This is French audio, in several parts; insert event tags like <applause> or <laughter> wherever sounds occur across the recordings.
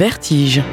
Vertige.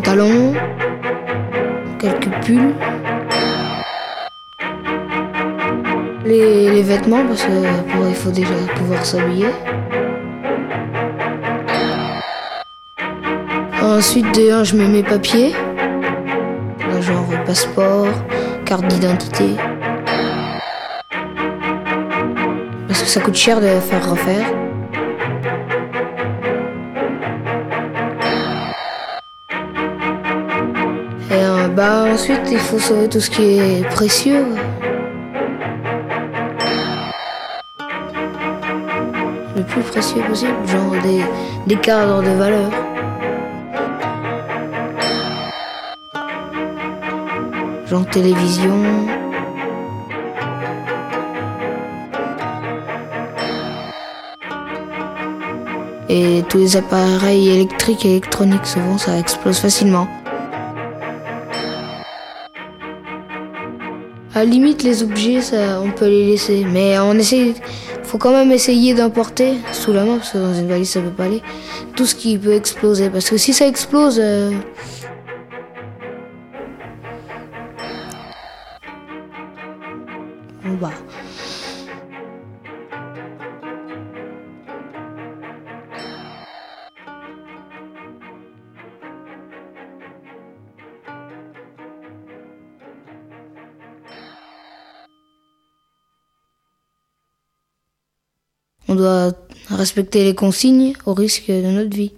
Pantalons, quelques pulls, les, vêtements parce que il faut déjà pouvoir s'habiller. Ensuite, de je mets mes papiers, genre passeport, carte d'identité. Parce que ça coûte cher de faire refaire. Bah ensuite il faut sauver tout ce qui est précieux. Le plus précieux possible, genre des, des cadres de valeur. Genre télévision. Et tous les appareils électriques et électroniques, souvent ça explose facilement. À limite, les objets, ça, on peut les laisser. Mais on essaie, faut quand même essayer d'emporter sous la main, parce que dans une valise, ça peut pas aller, tout ce qui peut exploser. Parce que si ça explose, euh, On doit respecter les consignes au risque de notre vie.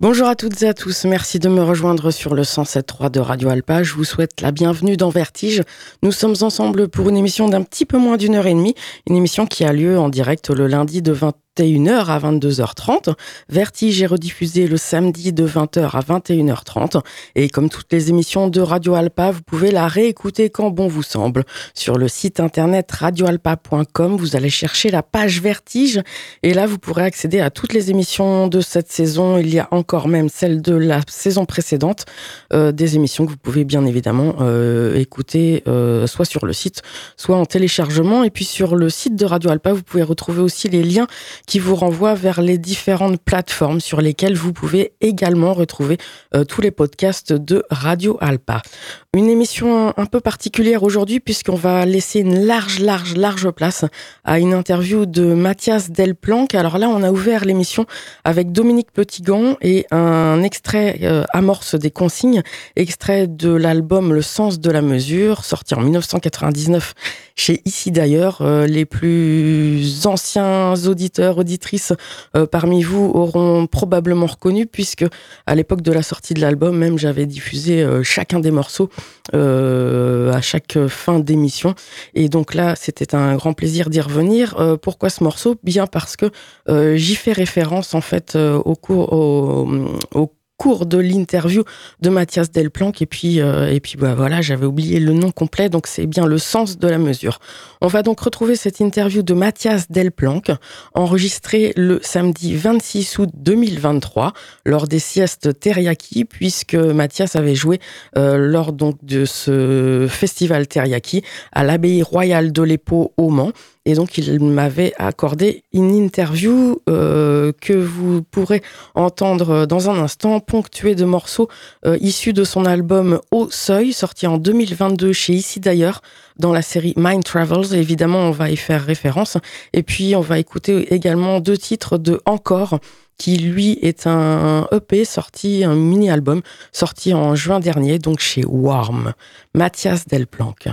Bonjour à toutes et à tous, merci de me rejoindre sur le 107.3 de Radio Alpa. Je vous souhaite la bienvenue dans Vertige. Nous sommes ensemble pour une émission d'un petit peu moins d'une heure et demie, une émission qui a lieu en direct le lundi de 20 21h à 22h30. Vertige est rediffusé le samedi de 20h à 21h30. Et comme toutes les émissions de Radio Alpa, vous pouvez la réécouter quand bon vous semble. Sur le site internet radioalpa.com, vous allez chercher la page Vertige. Et là, vous pourrez accéder à toutes les émissions de cette saison. Il y a encore même celle de la saison précédente. Euh, des émissions que vous pouvez bien évidemment euh, écouter euh, soit sur le site, soit en téléchargement. Et puis sur le site de Radio Alpa, vous pouvez retrouver aussi les liens qui vous renvoie vers les différentes plateformes sur lesquelles vous pouvez également retrouver euh, tous les podcasts de Radio Alpa. Une émission un peu particulière aujourd'hui puisqu'on va laisser une large, large, large place à une interview de Mathias Delplanque. Alors là, on a ouvert l'émission avec Dominique Petitgan et un extrait euh, amorce des consignes, extrait de l'album Le sens de la mesure, sorti en 1999 chez Ici d'ailleurs. Euh, les plus anciens auditeurs, auditrices euh, parmi vous auront probablement reconnu puisque à l'époque de la sortie de l'album, même j'avais diffusé chacun des morceaux euh, à chaque fin d'émission. Et donc là, c'était un grand plaisir d'y revenir. Euh, pourquoi ce morceau? Bien parce que euh, j'y fais référence en fait au cours au, cours de l'interview de Mathias Delplanque. Et puis, euh, et puis bah, voilà, j'avais oublié le nom complet, donc c'est bien le sens de la mesure. On va donc retrouver cette interview de Mathias Delplanque, enregistrée le samedi 26 août 2023, lors des siestes Teriyaki, puisque Mathias avait joué euh, lors donc de ce festival Teriyaki à l'abbaye royale de l'Épau au Mans. Et donc, il m'avait accordé une interview euh, que vous pourrez entendre dans un instant, ponctuée de morceaux euh, issus de son album Au Seuil, sorti en 2022 chez Ici d'ailleurs, dans la série Mind Travels. Évidemment, on va y faire référence. Et puis, on va écouter également deux titres de Encore, qui lui est un EP sorti, un mini-album sorti en juin dernier, donc chez Warm. Mathias Delplanque.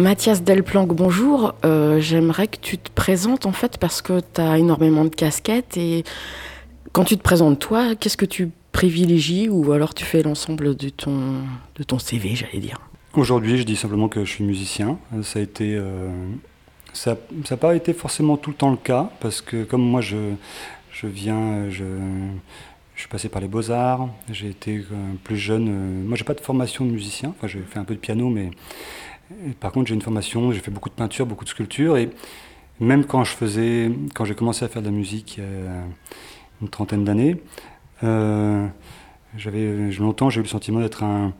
Mathias Delplanque, bonjour. Euh, j'aimerais que tu te présentes en fait parce que tu as énormément de casquettes et quand tu te présentes toi, qu'est-ce que tu privilégies ou alors tu fais l'ensemble de ton, de ton CV, j'allais dire? Aujourd'hui, je dis simplement que je suis musicien. Ça a été, euh, ça n'a pas été forcément tout le temps le cas parce que comme moi je, je viens, je, je suis passé par les beaux-arts, j'ai été euh, plus jeune. moi, j'ai pas de formation de musicien. Enfin, j'ai fait un peu de piano, mais par contre, j'ai une formation, j'ai fait beaucoup de peinture, beaucoup de sculpture. Et même quand je faisais, quand j'ai commencé à faire de la musique il y a une trentaine d'années, euh, j'avais longtemps j'ai eu le sentiment d'être un,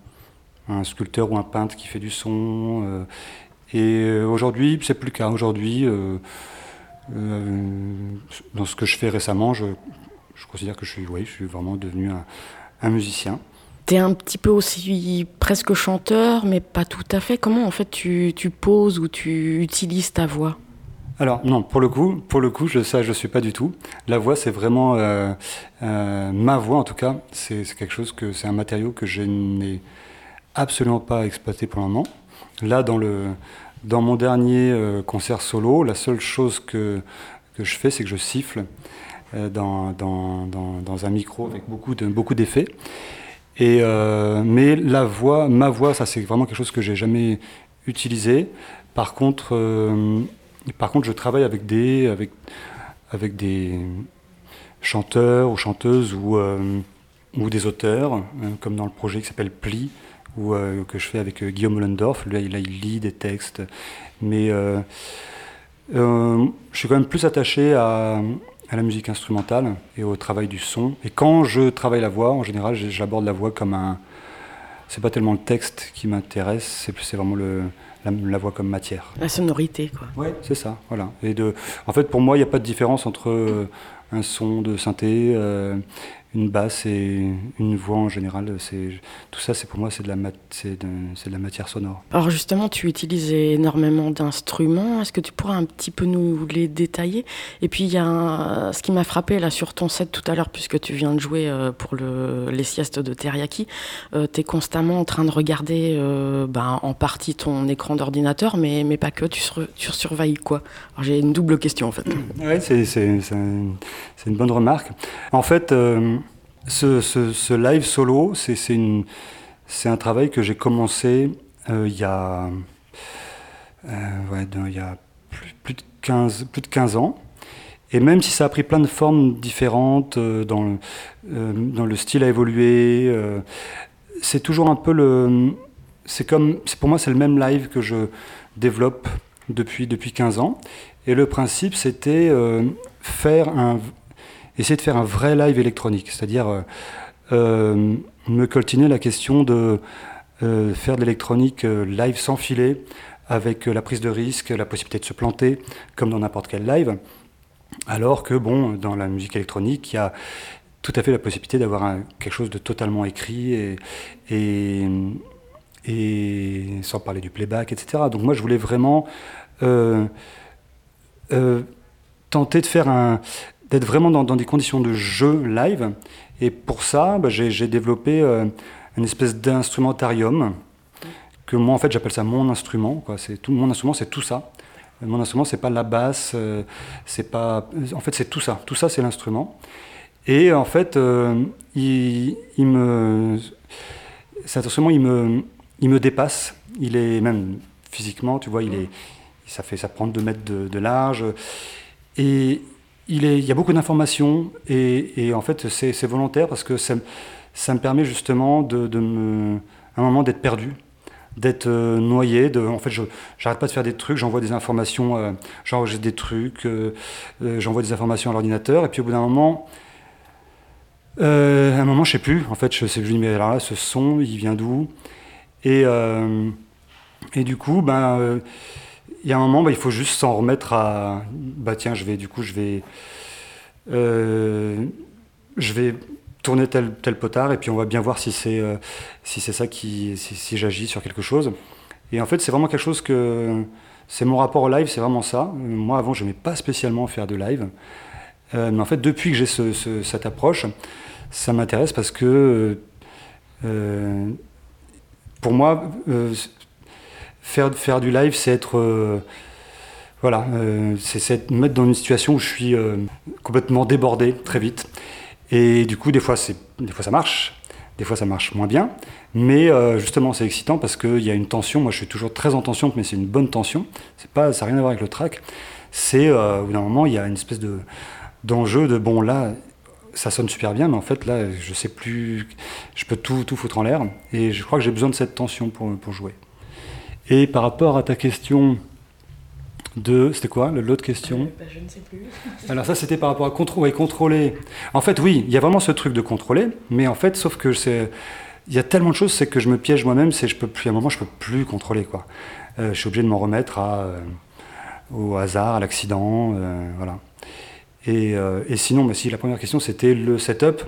sculpteur ou un peintre qui fait du son. Euh, et aujourd'hui, c'est plus le cas. Aujourd'hui, euh, dans ce que je fais récemment, je, considère que je suis, oui, je suis vraiment devenu un musicien. Un petit peu aussi presque chanteur, mais pas tout à fait. Comment en fait tu, poses ou tu utilises ta voix? Alors non, pour le coup, pour le coup, ça je suis pas du tout. La voix, c'est vraiment euh, euh, ma voix en tout cas. C'est quelque chose que c'est un matériau que je n'ai absolument pas exploité pour le moment. Là, dans le dans mon dernier euh, concert solo, la seule chose que que je fais, c'est que je siffle dans, dans, dans, dans, un micro avec beaucoup de beaucoup d'effets. Euh, mais la voix, ma voix, ça c'est vraiment quelque chose que j'ai jamais utilisé. Par contre, euh, par contre, je travaille avec des, avec, avec des chanteurs ou chanteuses ou, euh, ou des auteurs, comme dans le projet qui s'appelle Pli, ou que je fais avec Guillaume Ollendorf. Là, il, il lit des textes. Mais je suis quand même plus attaché à, à la musique instrumentale et au travail du son. Et quand je travaille la voix, en général, j'aborde la voix comme un. C'est pas tellement le texte qui m'intéresse, c'est vraiment le, la, voix comme matière. La sonorité, quoi. Ouais, c'est ça, voilà. Et de, en fait, pour moi, il n'y a pas de différence entre un son de synthé, euh, une basse et une voix en général. C'est tout ça, c'est pour moi, c'est de la c'est de, de, la matière sonore. Alors justement, tu utilises énormément d'instruments. Est-ce que tu pourrais un petit peu nous les détailler? Et puis il y a ce qui m'a frappé là sur ton set tout à l'heure, puisque tu viens de jouer euh, pour le, les siestes de Teriyaki, euh, tu es constamment en train de regarder euh, ben, en partie ton écran d'ordinateur, mais, mais pas que. Tu, tu surveilles quoi? Alors j'ai une double question en fait. Oui, c'est une bonne remarque. En fait. Ce, live solo, c'est un travail que j'ai commencé euh, il y a, euh, il y a plus, de 15, plus de 15 ans. Et même si ça a pris plein de formes différentes, euh, dans, le, le style a évolué, c'est toujours un peu le. C'est comme. Pour moi, c'est le même live que je développe depuis, depuis 15 ans. Et le principe, c'était faire un, essayer de faire un vrai live électronique, c'est-à-dire euh, euh, me coltiner la question de euh, faire de l'électronique live sans filet, avec la prise de risque, la possibilité de se planter, comme dans n'importe quel live. Alors que, bon, dans la musique électronique, il y a tout à fait la possibilité d'avoir quelque chose de totalement écrit et, sans parler du playback, etc. Donc moi, je voulais vraiment tenter de faire un, d'être vraiment dans, des conditions de jeu live. Et pour ça, bah, j'ai développé euh, une espèce d'instrumentarium que moi, en fait, j'appelle ça mon instrument. C'est tout mon instrument, c'est tout ça. Mon instrument, c'est pas la basse, euh, c'est pas. En fait, c'est tout ça. Tout ça, c'est l'instrument. Et en fait, euh, il, me, cet instrument, il me, il me dépasse. Il est même physiquement, tu vois, il est, ça fait, ça prend 2 mètres de, de large. Et il, y a beaucoup d'informations et, en fait c'est volontaire parce que ça, me permet justement me, un moment d'être perdu, d'être euh, noyé. De, en fait, je n'arrête pas de faire des trucs, j'envoie des informations, euh, j'enregistre des trucs, euh, j'envoie des informations à l'ordinateur et puis au bout d'un moment, à un moment je sais plus. En fait, je je dis mais là, ce son, il vient d'où et, et du coup, ben il y a un moment, bah, il faut juste s'en remettre à. Bah tiens, je vais, du coup, je vais. Euh, je vais tourner tel, tel potard et puis on va bien voir si c'est euh, si ça qui. si, j'agis sur quelque chose. Et en fait, c'est vraiment quelque chose que. C'est mon rapport au live, c'est vraiment ça. Moi, avant, je n'aimais pas spécialement faire de live. Euh, mais en fait, depuis que j'ai ce, cette approche, ça m'intéresse parce que. pour moi faire, du live, c'est être. voilà, c'est me mettre dans une situation où je suis complètement débordé très vite. Et du coup, des fois, des fois ça marche, des fois ça marche moins bien. Mais justement, c'est excitant parce qu'il y a une tension. Moi, je suis toujours très en tension, mais c'est une bonne tension. Pas, ça n'a rien à voir avec le track. C'est, au bout d'un moment, il y a une espèce de, d'enjeu de bon, là, ça sonne super bien, mais en fait, là, je sais plus, je peux tout, tout foutre en l'air. Et je crois que j'ai besoin de cette tension pour jouer. Et par rapport à ta question de. C'était quoi l'autre question bah, Je ne sais plus. <laughs> Alors, ça, c'était par rapport à contrôler. contrôler. En fait, oui, il y a vraiment ce truc de contrôler, mais en fait, sauf que c'est. Il y a tellement de choses, c'est que je me piège moi-même, c'est je peux plus, à un moment, je peux plus contrôler, quoi. Euh, je suis obligé de m'en remettre à, euh, au hasard, à l'accident, euh, voilà. Euh, et, sinon, mais si la première question c'était le setup.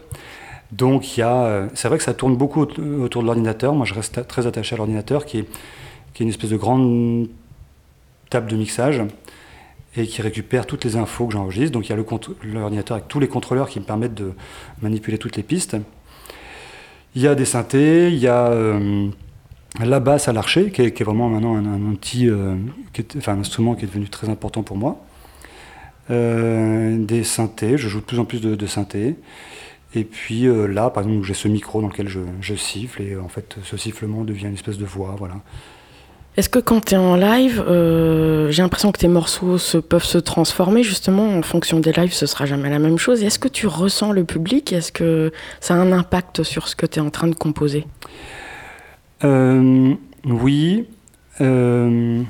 Donc il y a, euh, c'est vrai que ça tourne beaucoup autour de l'ordinateur. Moi, je reste très attaché à l'ordinateur, qui est, qui est une espèce de grande table de mixage et qui récupère toutes les infos que j'enregistre. Donc il y a l'ordinateur avec tous les contrôleurs qui me permettent de manipuler toutes les pistes. Il y a des synthés, il y a euh, la basse à l'archer, qui, est vraiment maintenant un, outil, enfin un instrument qui est devenu très important pour moi. Euh, des synthés, je joue de plus en plus de, synthés. Et puis euh, là, par exemple, j'ai ce micro dans lequel je, siffle, et en fait, ce sifflement devient une espèce de voix, voilà. Est-ce que quand tu es en live, euh, j'ai l'impression que tes morceaux se, peuvent se transformer justement en fonction des lives, ce sera jamais la même chose. Est-ce que tu ressens le public? Est-ce que ça a un impact sur ce que tu es en train de composer? Oui. bon,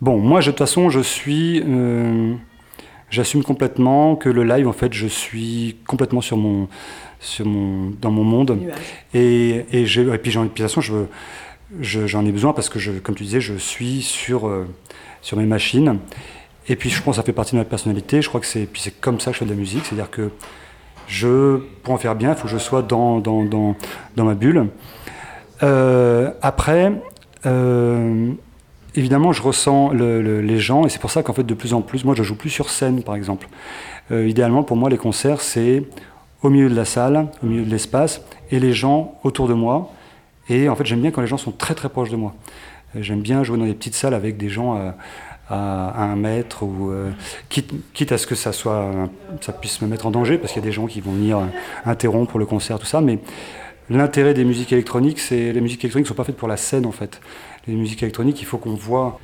moi, de toute façon, je suis j'assume complètement que le live, en fait, je suis complètement sur mon, sur mon, dans mon monde. Et, et, et puis, de toute façon, je, j'en ai besoin parce que, je, comme tu disais, je suis sur, euh, sur mes machines. Et puis, je pense que ça fait partie de ma personnalité. Je crois que c'est, puis c'est comme ça que je fais de la musique. C'est-à-dire que je, pour en faire bien, il faut que je sois dans, dans, dans, dans ma bulle. Euh, après, euh, évidemment, je ressens les gens, et c'est pour ça qu'en fait, de plus en plus, moi, je joue plus sur scène, par exemple. Idéalement, pour moi, les concerts, c'est au milieu de la salle, au milieu de l'espace, et les gens autour de moi. Et en fait, j'aime bien quand les gens sont très très proches de moi. Euh, j'aime bien jouer dans des petites salles avec des gens à, un mètre, ou euh, quitte, à ce que ça soit, ça puisse me mettre en danger, parce qu'il y a des gens qui vont venir interrompre le concert, tout ça. Mais l'intérêt des musiques électroniques, c'est les musiques électroniques sont pas faites pour la scène, en fait les musiques électroniques, il faut qu'on voit,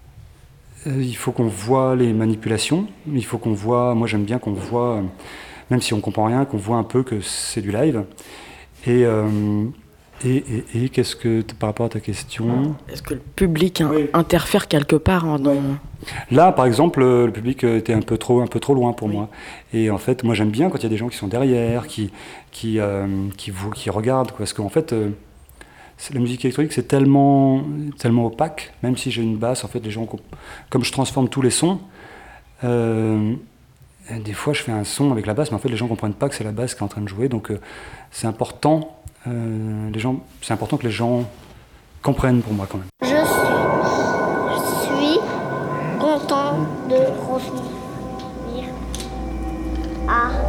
euh, il faut qu'on voit les manipulations. Il faut qu'on voit, moi j'aime bien qu'on voit, même si on comprend rien, qu'on voit un peu que c'est du live. Et, euh, et, et, qu'est-ce que, par rapport à ta question Est-ce que le public interfère quelque part dans... Là, par exemple, le public était un peu trop, un peu trop loin pour moi. Et en fait, moi j'aime bien quand il y a des gens qui sont derrière, qui, qui, euh, qui, qui, regardent. Parce qu'en fait, la musique électronique, c'est tellement, tellement opaque, même si j'ai une basse, en fait, les gens, comme je transforme tous les sons, euh, des fois je fais un son avec la basse, mais en fait les gens comprennent pas que c'est la basse qui est en train de jouer, donc euh, c'est important, euh, c'est important que les gens comprennent pour moi quand même. Je suis content de revenir à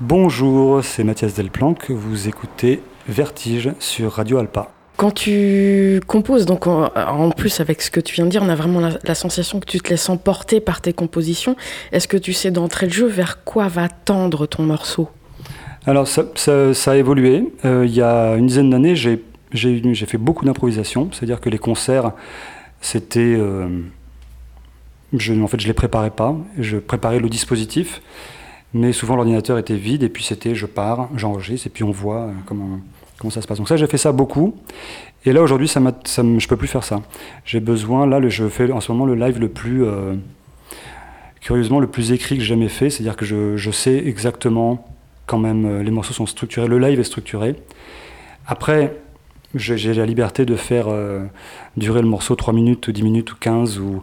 Bonjour, c'est Mathias Delplanque, vous écoutez Vertige sur Radio Alpa. Quand tu composes, donc en, plus avec ce que tu viens de dire, on a vraiment la, sensation que tu te laisses emporter par tes compositions. Est-ce que tu sais d'entrée de jeu vers quoi va tendre ton morceau? Alors ça, a évolué. Euh, il y a une dizaine d'années, j'ai fait beaucoup d'improvisation, c'est-à-dire que les concerts, c'était... Euh, en fait, je les préparais pas, je préparais le dispositif, mais souvent l'ordinateur était vide et puis c'était je pars, j'enregistre et puis on voit euh, comment comment ça se passe. Donc ça, j'ai fait ça beaucoup. Et là, aujourd'hui, ça, ça je peux plus faire ça. J'ai besoin, là, je fais en ce moment le live le plus, euh, curieusement, le plus écrit que j'ai jamais fait. C'est-à-dire que je, je, sais exactement quand même, euh, les morceaux sont structurés, le live est structuré. Après, j'ai la liberté de faire durer le morceau 3 minutes, ou 10 minutes, ou 15, ou,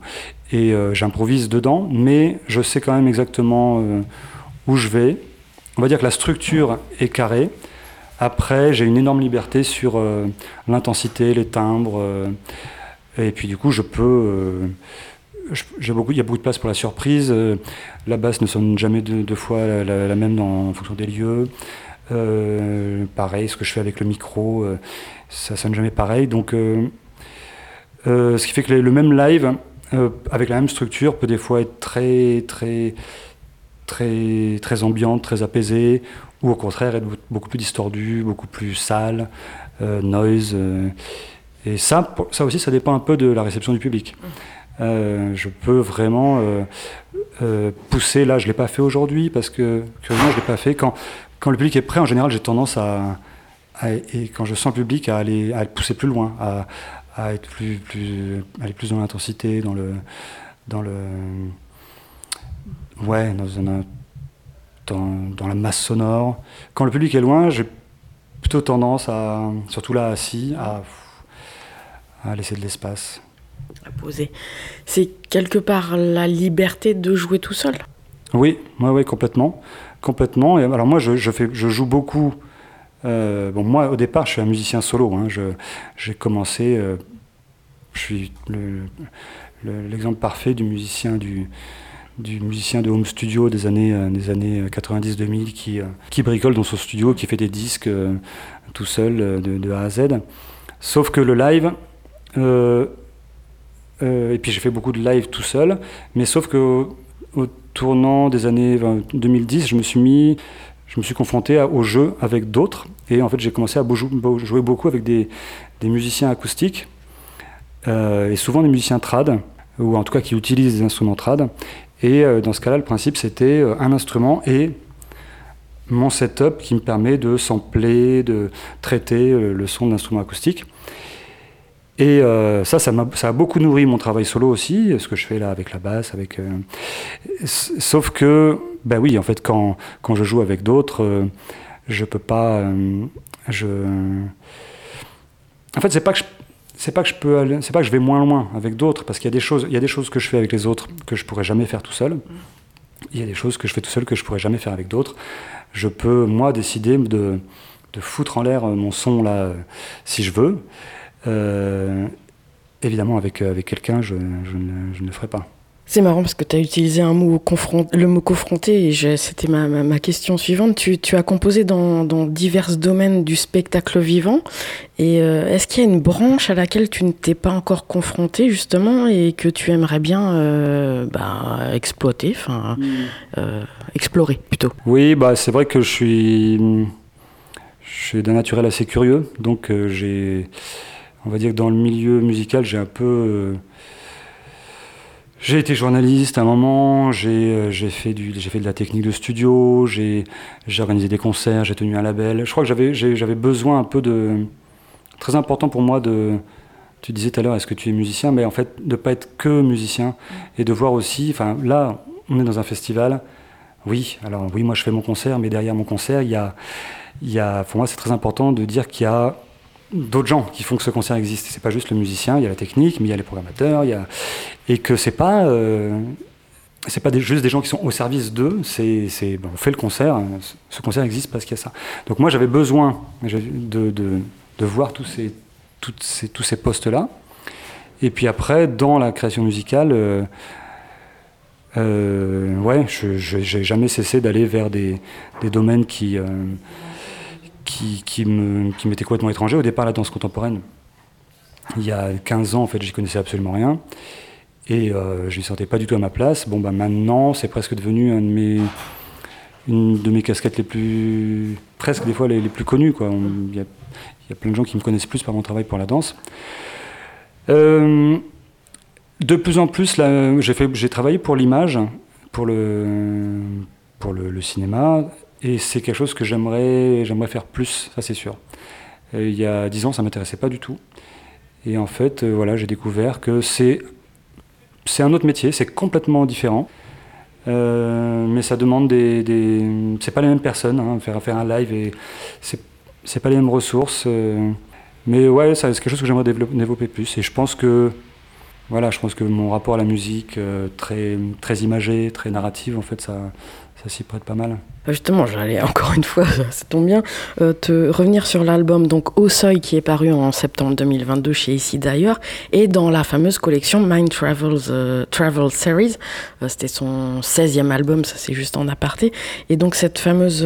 et j'improvise dedans, mais je sais quand même exactement où je vais. On va dire que la structure est carrée. Après, j'ai une énorme liberté sur euh, l'intensité, les timbres. Euh, et puis du coup, je peux... Euh, j'ai beaucoup, il y a beaucoup de place pour la surprise. la basse ne sonne jamais deux, fois la, même dans, en fonction des lieux. pareil, ce que je fais avec le micro, ça sonne jamais pareil. Donc, ce qui fait que le même live, avec la même structure, peut des fois être très, très, très, très ambiante, très apaisée, ou au contraire être beaucoup plus distordu, beaucoup plus sale, euh, noise. Euh. et ça, ça aussi, ça dépend un peu de la réception du public. Euh, je peux vraiment pousser, là je ne l'ai pas fait aujourd'hui parce que curieusement je ne l'ai pas fait. Quand, quand le public est prêt, en général j'ai tendance à, et quand je sens le public à aller, à pousser plus loin, à, à être plus, plus, aller plus dans l'intensité, dans le, dans le, ouais, dans un dans, la masse sonore. Quand le public est loin, j'ai plutôt tendance à, surtout là assis, à, à laisser de l'espace. À poser. C'est quelque part la liberté de jouer tout seul Oui, ouais, ouais, complètement. Complètement. Et alors moi, je, je, fais, je joue beaucoup. Euh, bon, moi, au départ, je suis un musicien solo. Hein. J'ai commencé. Euh, je suis l'exemple parfait du musicien du, du musicien de home studio des années, euh, des années 90-2000 euh, qui, euh, qui bricole dans son studio, qui fait des disques tout seul de, A à Z. Sauf que le live, et puis j'ai fait beaucoup de live tout seul, mais sauf que au, tournant des années 2010, je me suis mis, je me suis confronté au jeu avec d'autres, et en fait j'ai commencé à jouer beaucoup avec des, des musiciens acoustiques, et souvent des musiciens trad, ou en tout cas qui utilisent des instruments trad. Et euh, dans ce cas-là, le principe, c'était euh, un instrument et mon setup qui me permet de sampler, de traiter euh, le son d'instrument acoustique. Et ça, ça, a, ça a beaucoup nourri mon travail solo aussi, ce que je fais là avec la basse, avec. sauf que, ben oui, en fait, quand, quand je joue avec d'autres, je peux pas. je. En fait, c'est pas que je c'est pas que je peux c'est pas que je vais moins loin avec d'autres parce qu'il y a des choses il y a des choses que je fais avec les autres que je pourrais jamais faire tout seul. Il y a des choses que je fais tout seul que je pourrais jamais faire avec d'autres. Je peux moi décider de, de foutre en l'air mon son là si je veux. Euh, évidemment avec euh, avec quelqu'un je, je, je ne le ferai pas c'est marrant parce que tu as utilisé un mot le mot confronté et c'était ma, ma, question suivante. Tu, tu as composé dans, dans, divers domaines du spectacle vivant et euh, est-ce qu'il y a une branche à laquelle tu ne t'es pas encore confronté justement et que tu aimerais bien euh, bah, exploiter, enfin hmm. euh, explorer plutôt? Oui, bah, c'est vrai que je suis, je suis d'un naturel assez curieux, donc j'ai, on va dire que dans le milieu musical j'ai un peu j'ai été journaliste à un moment, j'ai euh, fait, fait de la technique de studio, j'ai organisé des concerts, j'ai tenu un label. Je crois que j'avais besoin un peu de... Très important pour moi de... Tu disais tout à l'heure, est-ce que tu es musicien? Mais en fait, de ne pas être que musicien et de voir aussi... Enfin, là, on est dans un festival. Oui, alors oui, moi je fais mon concert, mais derrière mon concert, il y a... Il y a pour moi, c'est très important de dire qu'il y a d'autres gens qui font que ce concert existe. C'est pas juste le musicien, il y a la technique, mais il y a les programmateurs, il y a... et que c'est pas euh, c'est pas juste des gens qui sont au service d'eux. C'est, c'est on fait le concert, ce concert existe parce qu'il y a ça. Donc moi j'avais besoin de, de, de, voir tous ces, toutes ces, tous ces postes là. Et puis après dans la création musicale. Euh, euh, ouais, je n'ai jamais cessé d'aller vers des, des, domaines qui, euh, qui, qui m'étaient complètement étrangers. Au départ, la danse contemporaine, il y a 15 ans, en fait, j'y connaissais absolument rien. Et euh, je ne sentais pas du tout à ma place. Bon, bah, maintenant, c'est presque devenu une de mes casquettes les plus. presque des fois les, plus connues. Il y, a plein de gens qui me connaissent plus par mon travail pour la danse. Euh, de plus en plus, j'ai travaillé pour l'image, pour le, cinéma, et c'est quelque chose que j'aimerais faire plus, ça c'est sûr. il y a dix ans, ça m'intéressait pas du tout. Et en fait, euh, voilà, j'ai découvert que c'est un autre métier, c'est complètement différent. Euh, mais ça demande des, des c'est pas les mêmes personnes hein, faire faire un live et c'est pas les mêmes ressources euh. mais ouais c'est quelque chose que j'aimerais développer, plus et je pense que voilà, je pense que mon rapport à la musique, euh, très, très imagé, très narrative, en fait, ça, ça s'y prête pas mal. Bah, justement, j'allais encore une fois, <laughs> ça tombe bien, euh, te revenir sur l'album donc Au Seuil qui est paru en septembre 2022 chez Ici d'ailleurs et dans la fameuse collection Mind Travels euh, Travel Series. Euh, c'était son 16e album, ça c'est juste en aparté. Et donc cette fameuse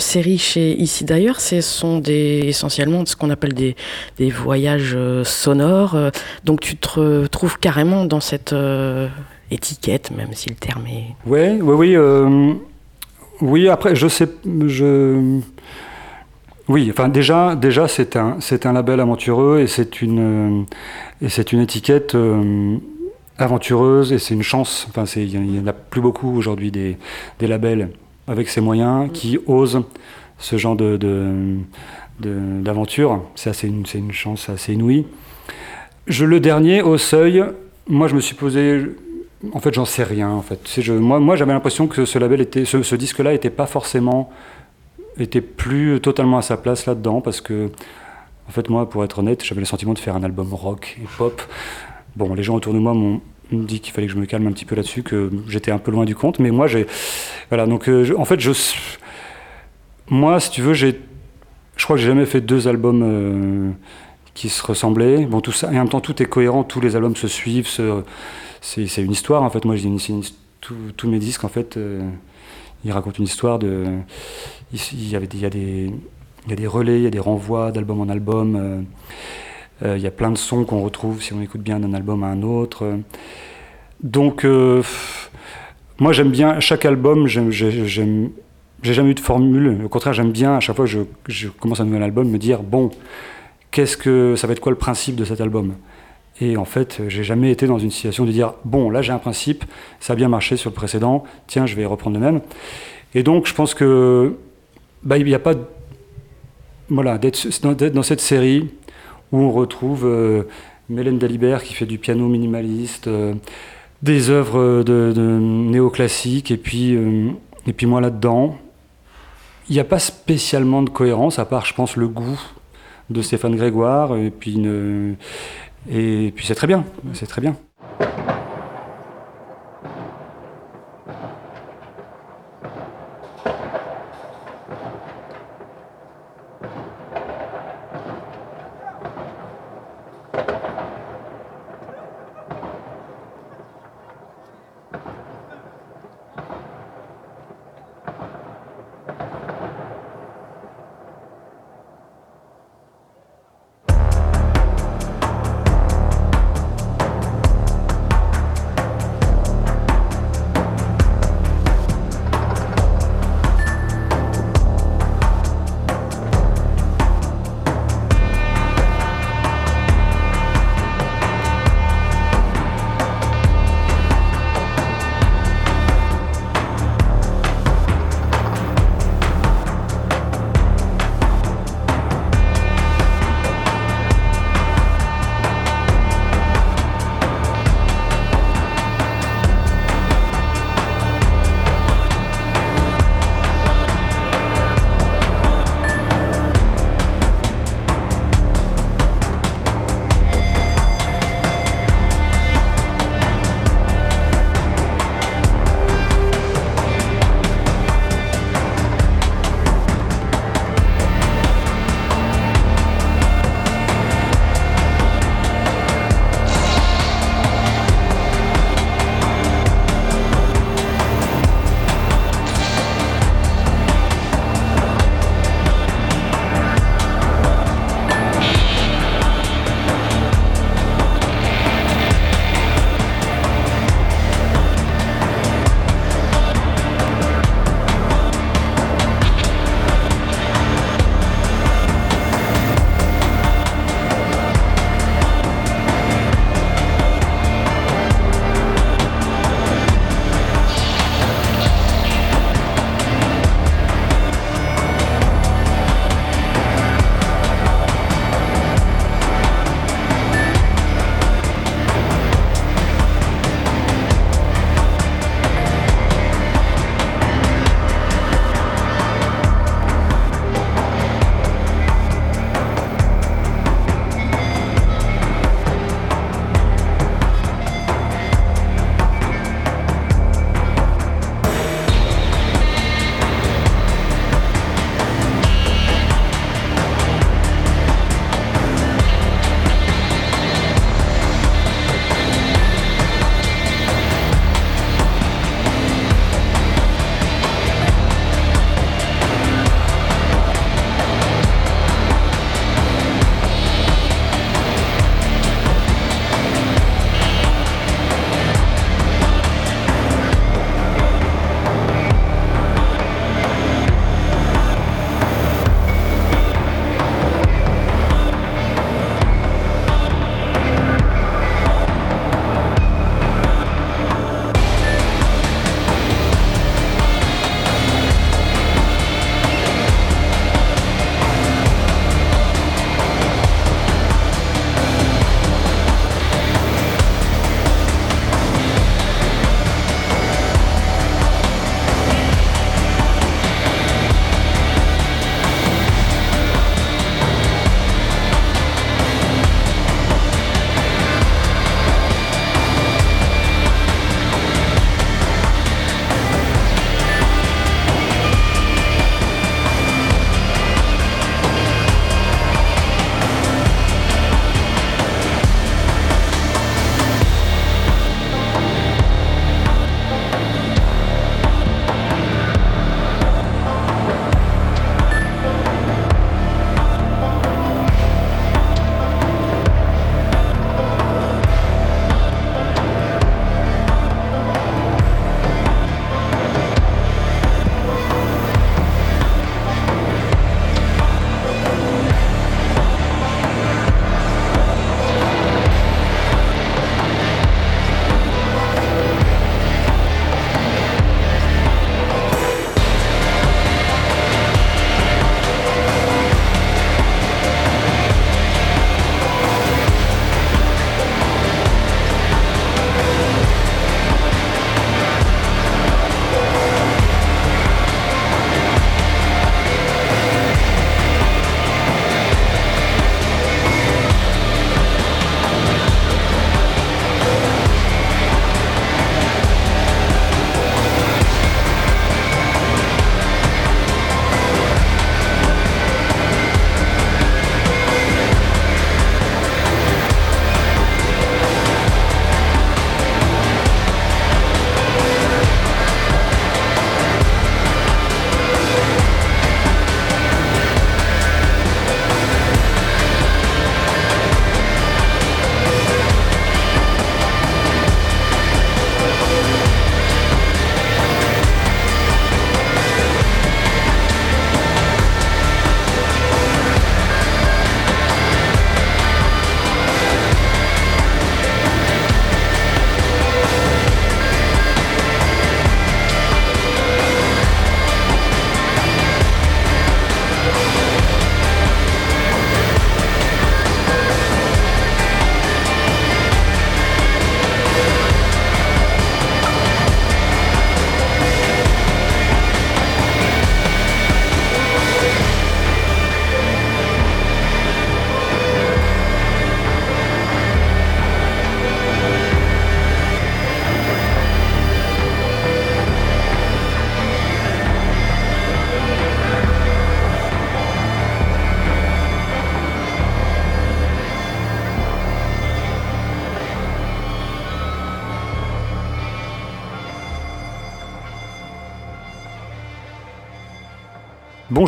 série chez Ici d'ailleurs, ce sont des, essentiellement ce qu'on appelle des, des voyages sonores. donc tu te retrouves carrément dans cette étiquette, même si le terme est... Oui, oui, oui. Oui, après, je sais. Je... Oui, enfin, déjà, déjà c'est un, c'est un label aventureux et c'est une, et c'est une étiquette euh, aventureuse et c'est une chance. Enfin, il n'y en a plus beaucoup aujourd'hui des, des, labels avec ces moyens qui osent ce genre de, d'aventure. C'est, assez une, c'est une chance assez inouïe. Je, le dernier, au seuil, moi, je me suis posé en fait, j'en sais rien. En fait, moi, j'avais l'impression que ce label était, ce, disque-là, était pas forcément, était plus totalement à sa place là-dedans, parce que, en fait, moi, pour être honnête, j'avais le sentiment de faire un album rock et pop. Bon, les gens autour de moi m'ont dit qu'il fallait que je me calme un petit peu là-dessus, que j'étais un peu loin du compte, mais moi, j'ai, voilà, donc, euh, en fait, je, moi, si tu veux, j'ai, je crois que j'ai jamais fait deux albums. Euh, qui se ressemblaient. Bon, tout ça, et en même temps, tout est cohérent, tous les albums se suivent, c'est une histoire en fait. Moi, tous mes disques en fait, euh, ils racontent une histoire de. Il y, a des, relais, il y a des renvois d'album en album. Euh, euh, il y a plein de sons qu'on retrouve si on écoute bien d'un album à un autre. Donc, moi, j'aime bien chaque album. J'ai jamais eu de formule. Au contraire, j'aime bien à chaque fois que je, je, commence un nouvel album me dire bon, qu'est-ce que ça va être quoi le principe de cet album? Et en fait, j'ai jamais été dans une situation de dire bon, là j'ai un principe, ça a bien marché sur le précédent, tiens, je vais reprendre le même. Et donc, je pense que bah, il n'y a pas voilà d'être dans, cette série où on retrouve euh, Mélène Dalibert qui fait du piano minimaliste, euh, des œuvres de, néoclassiques, et puis euh, et puis moi là-dedans, il n'y a pas spécialement de cohérence à part, je pense, le goût de Stéphane Grégoire et puis une et puis c'est très bien, c'est très bien.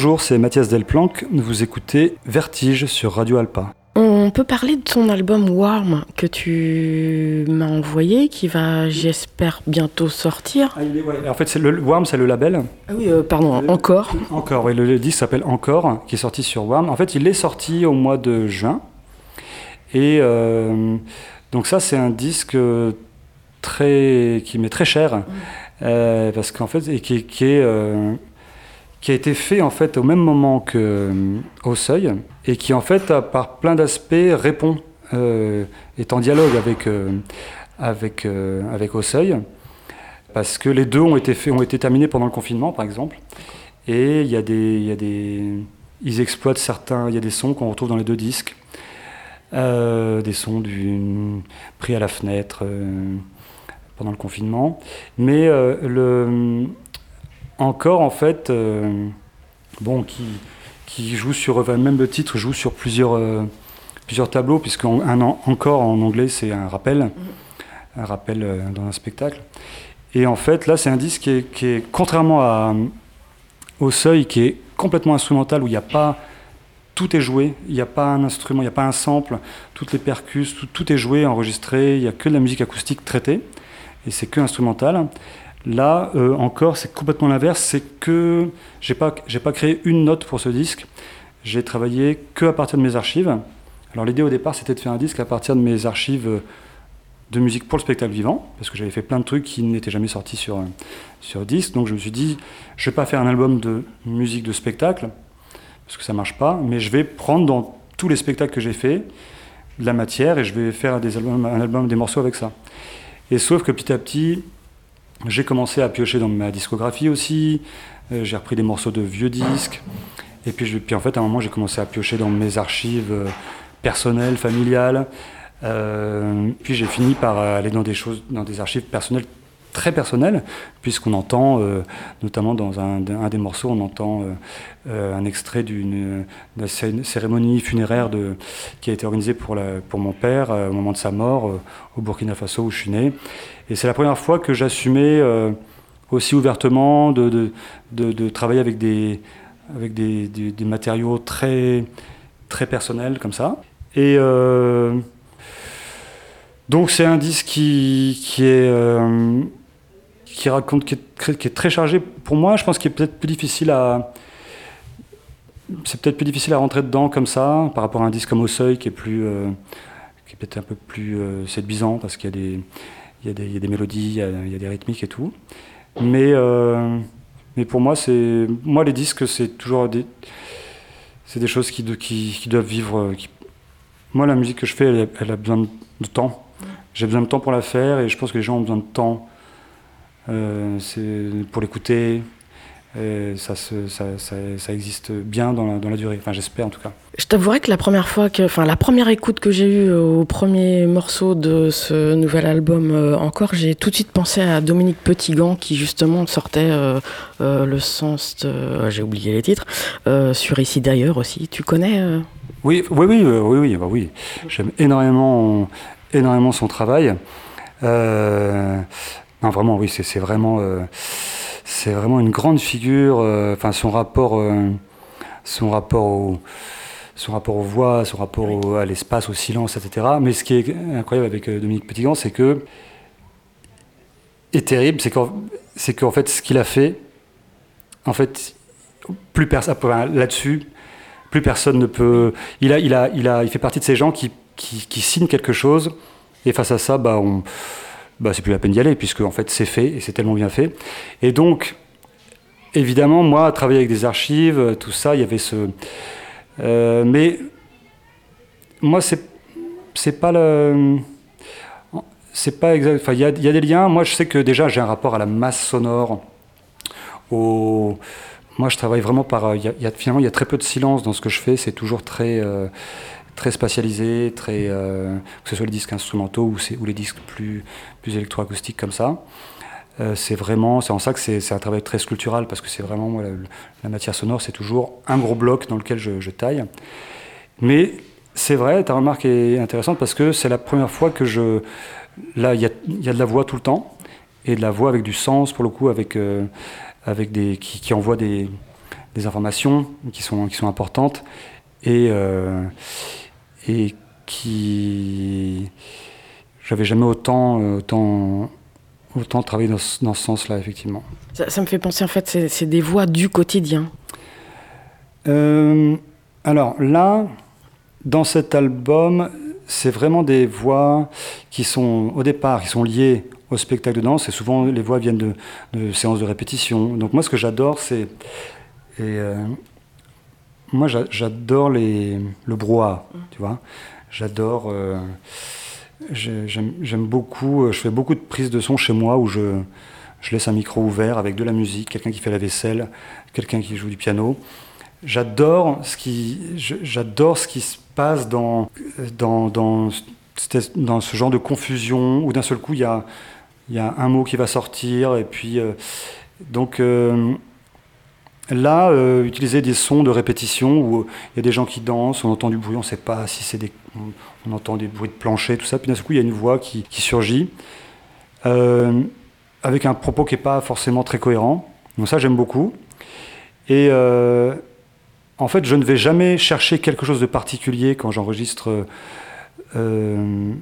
Bonjour, c'est Mathias Delplanque. Vous écoutez Vertige sur Radio Alpa. On peut parler de ton album Warm que tu m'as envoyé, qui va, j'espère, bientôt sortir. En fait, c'est le Warm, c'est le label. Ah oui, euh, pardon, Encore. Encore, oui, le, disque s'appelle Encore, qui est sorti sur Warm. En fait, il est sorti au mois de juin. Et euh, donc ça, c'est un disque très, qui m'est très cher, euh, parce qu'en fait, et qui, qui est euh, qui a été fait en fait au même moment que euh, Seuil et qui en fait par plein d'aspects répond euh, est en dialogue avec euh, avec Au Seuil parce que les deux ont été faits ont été terminés pendant le confinement par exemple et il y a des il y a des ils exploitent certains il y a des sons qu'on retrouve dans les deux disques des sons du pris à la fenêtre pendant le confinement mais le encore en fait, euh, bon, qui, joue sur, enfin, même titre joue sur plusieurs, euh, tableaux, puisque un encore en anglais c'est un rappel, un rappel euh, dans un spectacle. Et en fait là c'est un disque qui est, contrairement au seuil, qui est complètement instrumental, où il n'y a pas tout est joué, il n'y a pas un instrument, il n'y a pas un sample, toutes les percus, tout, tout est joué, enregistré, il n'y a que de la musique acoustique traitée, et c'est que instrumental. Là, euh, encore, c'est complètement l'inverse. C'est que j'ai pas, j'ai pas créé une note pour ce disque. J'ai travaillé que à partir de mes archives. Alors l'idée au départ, c'était de faire un disque à partir de mes archives euh, de musique pour le spectacle vivant, parce que j'avais fait plein de trucs qui n'étaient jamais sortis sur euh, sur disque. Donc je me suis dit, je vais pas faire un album de musique de spectacle, parce que ça marche pas, mais je vais prendre dans tous les spectacles que j'ai fait de la matière et je vais faire un album, des morceaux avec ça. Et sauf que petit à petit, j'ai commencé à piocher dans ma discographie aussi. Euh, j'ai repris des morceaux de vieux disques. Et puis, je- puis en fait, à un moment, j'ai commencé à piocher dans mes archives euh, personnelles, familiales. Euh, puis j'ai fini par aller dans des choses, dans des archives personnelles très personnelles, puisqu'on entend, euh, notamment dans un, des morceaux, on entend euh, euh, un extrait d'une d'une cé- cérémonie funéraire de, qui a été organisée pour, pour mon père au moment de sa mort au Burkina Faso où je suis né. Et c'est la première fois que j'assumais aussi ouvertement de, de, de, travailler avec des, avec des, matériaux très, très personnels comme ça. Et donc c'est un disque qui, qui est... qui raconte, qui est, très- chargé pour moi, je pense qu'il est peut-être plus difficile à, c'est peut-être plus difficile à rentrer dedans comme ça, par rapport à un disque comme Au Seuil qui est plus, euh, qui est peut-être un peu plus euh, séduisant parce qu'il y a des, y y a des mélodies, il y a, des rythmiques et tout. Mais, euh, mais pour moi, c'est, moi les disques, c'est toujours des, c'est des choses qui, doivent vivre. euh, moi, la musique que je fais, elle, a besoin de, temps. J'ai besoin de temps pour la faire et je pense que les gens ont besoin de temps pour l'écouter. Et ça, se- ça, ça, ça existe bien dans la, dans la durée. Enfin, j'espère en tout cas. Je t'avouerai que la première fois que, enfin, la première écoute que j'ai eue au premier morceau de ce nouvel album euh, encore, j'ai tout de suite pensé à Dominique Petitgant qui justement sortait euh, euh, le sens de, euh, j'ai oublié les titres, euh, sur ici d'ailleurs aussi. Tu connais euh? Oui, oui, oui, euh, oui, oui, bah oui. J'aime énormément, énormément son travail. Euh, vraiment, oui, c'est vraiment, euh, c'est vraiment une grande figure. euh, Enfin, son rapport, euh, son rapport au, son rapport aux voix, son rapport au- à l'espace, au silence, etc. Mais ce qui est incroyable avec Dominique Petitgant, c'est que est terrible, c'est qu'en fait, ce qu'il a fait, en fait, plus personne là-dessus, plus personne ne peut. Il a, il a, il a, il fait partie de ces gens qui, qui, qui signent quelque chose, et face à ça, bah, on, bah, c'est plus la peine d'y aller, puisque en fait, c'est fait et c'est tellement bien fait. Et donc, évidemment, moi, travailler avec des archives, euh, tout ça, il y avait ce. euh, mais moi, c'est, c'est pas le. C'est pas exact. Enfin, il y y a des liens. Moi, je sais que déjà, j'ai un rapport à la masse sonore, au. Moi, je travaille vraiment par. euh, y a, finalement, il y a très peu de silence dans ce que je fais. C'est toujours très, très spatialisé, très, euh, que ce soit les disques instrumentaux ou, ou les disques plus, plus électroacoustiques comme ça. Euh, c'est vraiment, c'est en ça que c'est un travail très sculptural parce que c'est vraiment la, matière sonore, c'est toujours un gros bloc dans lequel je, taille. Mais c'est vrai, ta remarque est intéressante parce que c'est la première fois que je, là, il y a, de la voix tout le temps et de la voix avec du sens pour le coup, avec, euh, avec des qui, envoie des, des informations qui sont, qui sont importantes et, et qui. J'avais jamais autant, autant, autant travaillé dans, dans ce sens-là, effectivement. Ça, me fait penser, en fait, c'est des voix du quotidien. alors là, dans cet album, c'est vraiment des voix qui sont, au départ, qui sont liées au spectacle de danse, et souvent les voix viennent de, séances de répétition. Donc moi, ce que j'adore, c'est... Euh, moi, j'adore les, le brouhaha, tu vois. J'adore... Euh, j'aime beaucoup... Euh, je fais beaucoup de prises de son chez moi où je, je laisse un micro ouvert avec de la musique, quelqu'un qui fait la vaisselle, quelqu'un qui joue du piano. J'adore ce qui, j'adore ce qui se passe dans, dans, dans, dans, ce genre de confusion où d'un seul coup il y a, y a un mot qui va sortir et puis euh, donc euh, là euh, utiliser des sons de répétition où il y a des gens qui dansent, on entend du bruit, on ne sait pas si c'est des, on, entend des bruits de plancher, tout ça, puis d'un coup il y a une voix qui, surgit avec un propos qui n'est pas forcément très cohérent. Donc ça j'aime beaucoup et en fait, je ne vais jamais chercher quelque chose de particulier quand j'enregistre euh,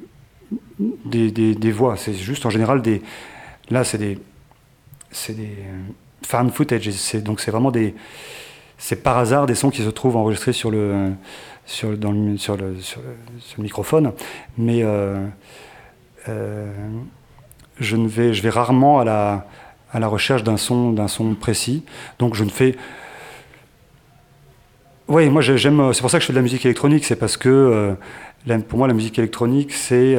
des, voix. C'est juste en général des. Là, c'est des. C'est des fan footage. Donc, c'est vraiment des. C'est par hasard des sons qui se trouvent enregistrés sur le, sur, le, sur, le, microphone. Mais euh, euh, je, ne vais, je vais rarement à la, à la recherche d'un son, d'un son précis. Donc, je ne fais oui, moi j'aime. C'est pour ça que je fais de la musique électronique. C'est parce que euh, pour moi la musique électronique c'est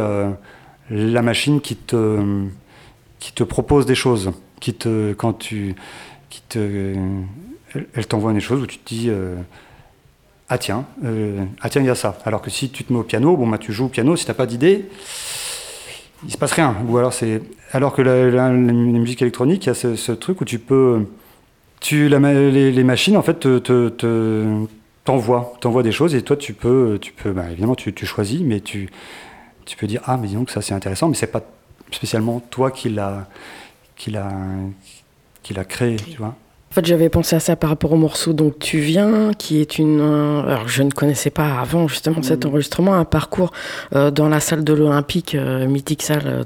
la machine qui te qui te propose des choses, qui quand tu elle, t'envoie des choses où tu te dis euh, ah tiens ah tiens il y a ça. Alors que si tu te mets au piano, bon bah tu joues au piano. Si t'as pas d'idée, il se passe rien. Ou alors c'est alors que la, musique électronique, il y a ce, truc où tu peux tu, la, les, machines en fait te, te des choses et toi tu peux, tu peux, bah, évidemment tu, tu, choisis, mais tu, tu peux dire ah mais disons que ça c'est intéressant, mais c'est pas spécialement toi qui l'a, qui l'a, qui l'a créé, tu vois. En fait, j'avais pensé à ça par rapport au morceau Donc Tu viens, qui est une. Euh, alors, je ne connaissais pas avant justement cet mm. enregistrement, un parcours euh, dans la salle de l'Olympique, euh, mythique salle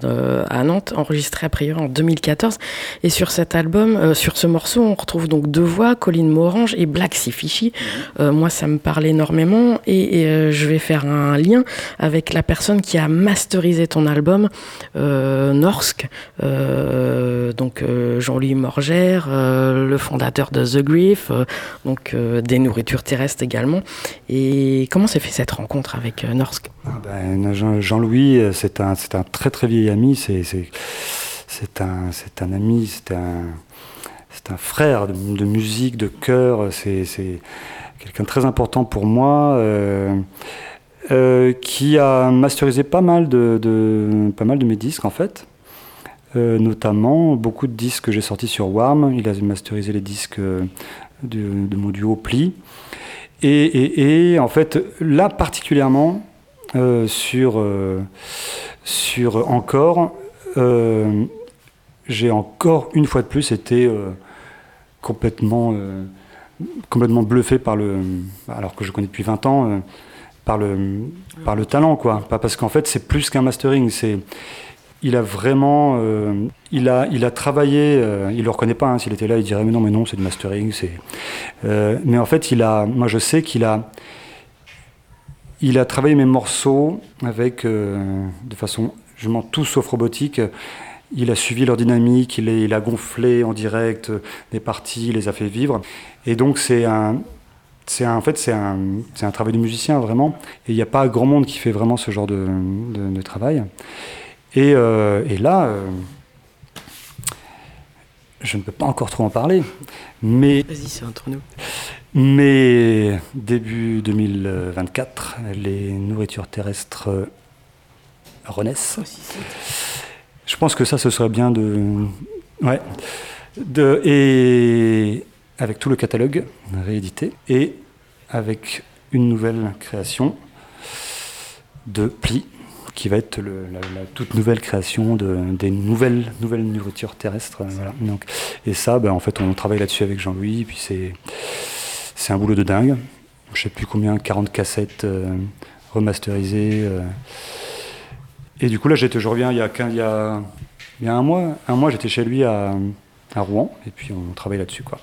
à Nantes, enregistré a priori en 2014. Et sur cet album, sur ce morceau, on retrouve donc deux voix, Colline Morange et Black Sifichi. Mm. moi, ça me parle énormément et, je vais faire un lien avec la personne qui a masterisé ton album, Norsk, donc Jean-Louis Morgère, le fondateur de The Grief, euh, donc euh, des nourritures terrestres également. Et comment s'est fait cette rencontre avec euh, Norsk? Ah ben, Jean-Louis, c'est un, un très très vieil ami, c'est, un, un ami, c'est un, c'est un frère de, musique, de chœur, c'est, quelqu'un très important pour moi. qui a masterisé pas mal de, pas mal de mes disques en fait. Euh, notamment beaucoup de disques que j'ai sortis sur Warm. Il a masterisé les disques euh, de, mon duo Pli. Et, en fait, là particulièrement, euh, sur, sur Encore, j'ai encore une fois de plus été complètement, complètement bluffé par le. Alors que je connais depuis 20 ans. par le, par le talent, quoi. Parce qu'en fait, c'est plus qu'un mastering. C'est, il a vraiment, euh, il a, il a travaillé. Euh, il le reconnaît pas. Hein, S'il était là, il dirait mais non, mais non, c'est du mastering. Euh, mais en fait, il a. Moi, je sais qu'il a. Il a travaillé mes morceaux avec de façon, je mens tout sauf robotique. Il a suivi leur dynamique, il, a gonflé en direct des parties, il les a fait vivre. Et donc c'est un, c'est en fait c'est un, un, travail de musicien vraiment. Et il n'y a pas grand monde qui fait vraiment ce genre de travail. Euh, et, là, euh, je ne peux pas encore trop en parler, mais. Vas-y, c'est entre nous. Mais début 2024, les nourritures terrestres renaissent. Je pense que ça, ce serait bien de. Ouais. De, et avec tout le catalogue réédité et avec une nouvelle création de plis qui va être la, toute nouvelle création de, des nouvelles, nouvelles nourritures terrestres. Donc, et ça, ben, en fait, on travaille là-dessus avec Jean-Louis, puis c'est, c'est un boulot de dingue. Je sais plus combien, 40 cassettes remasterisées. Et du coup, là, je reviens il y a, il y a, il y a un mois, un mois j'étais chez lui à, à Rouen, et puis on travaille là-dessus. quoi.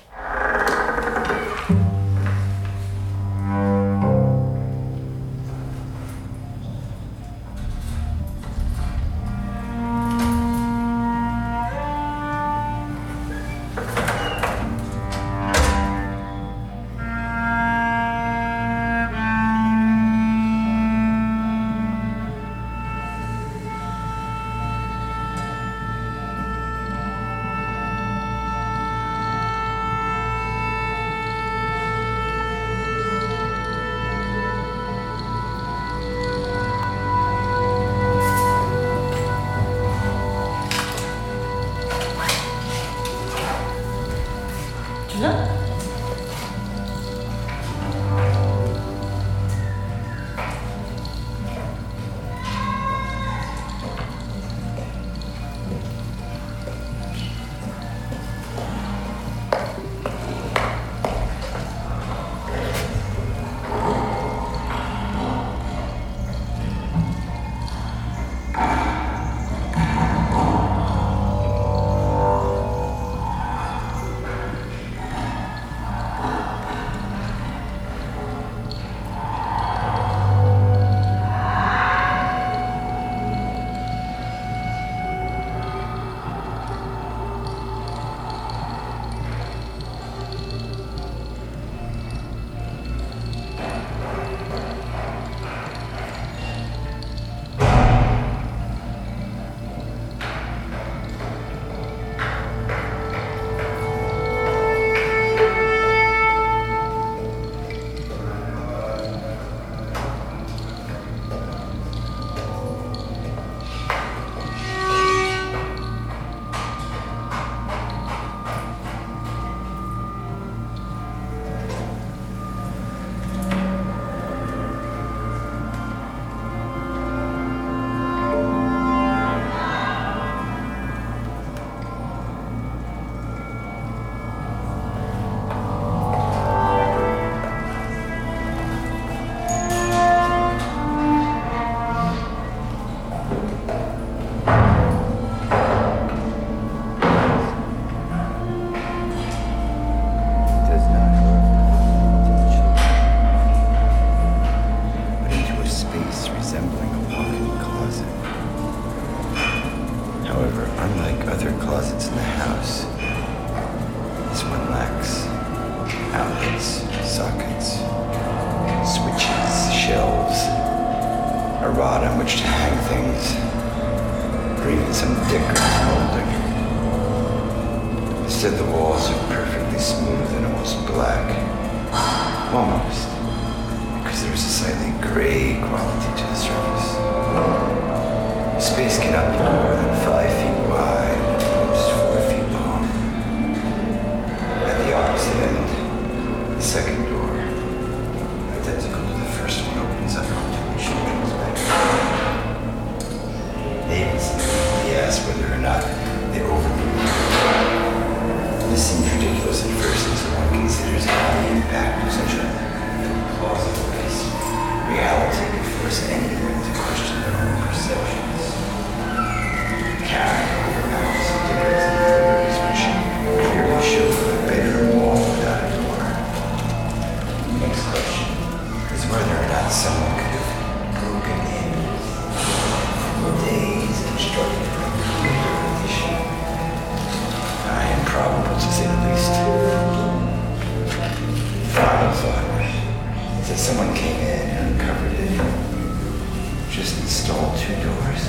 install two doors?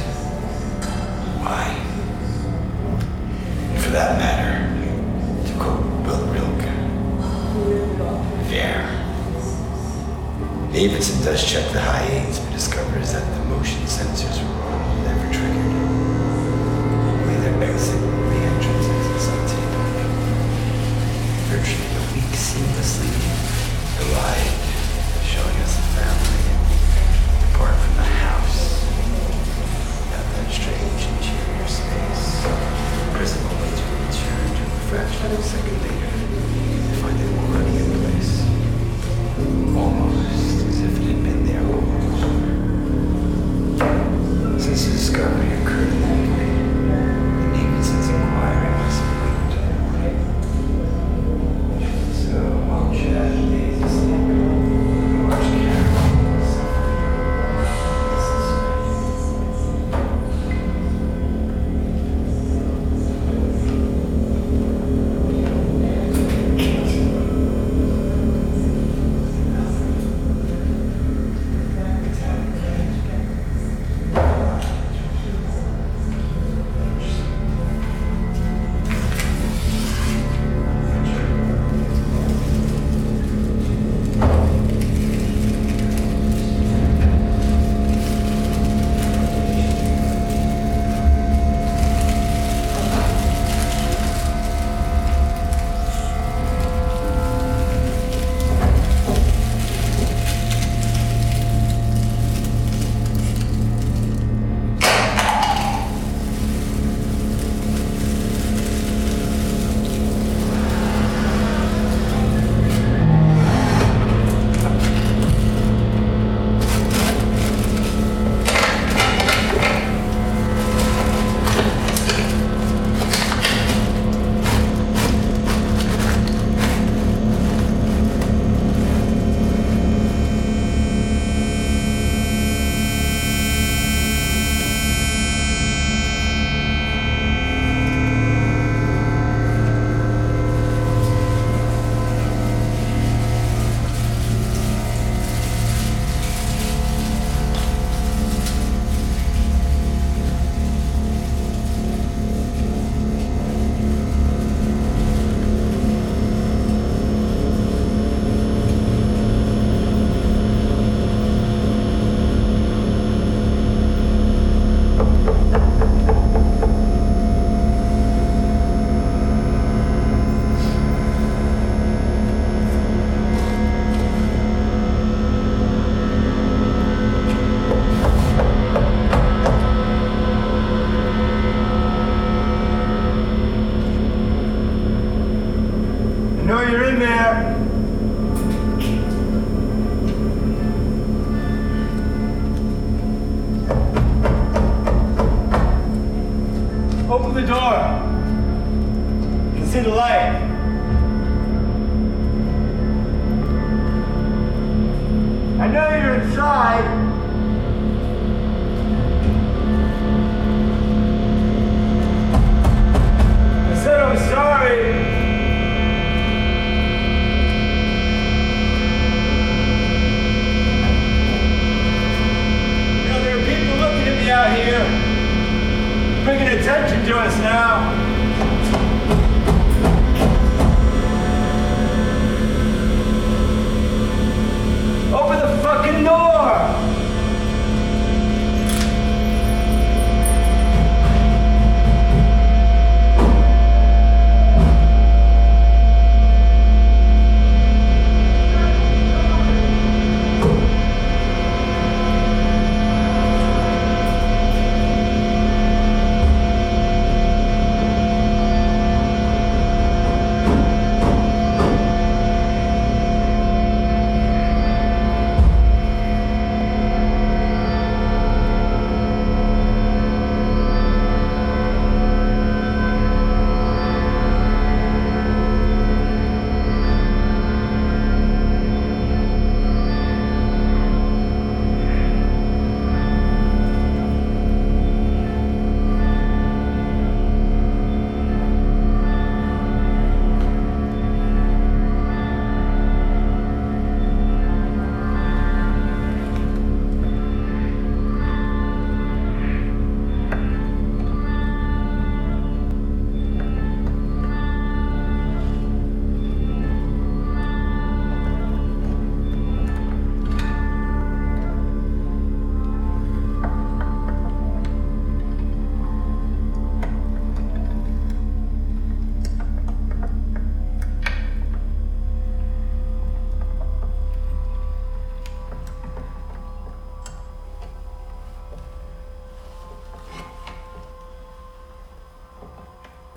Why? And for that matter, to quote Will Rilke, there. Davidson does check the high aids, but discovers that the motion sensors were all never triggered. Only their exit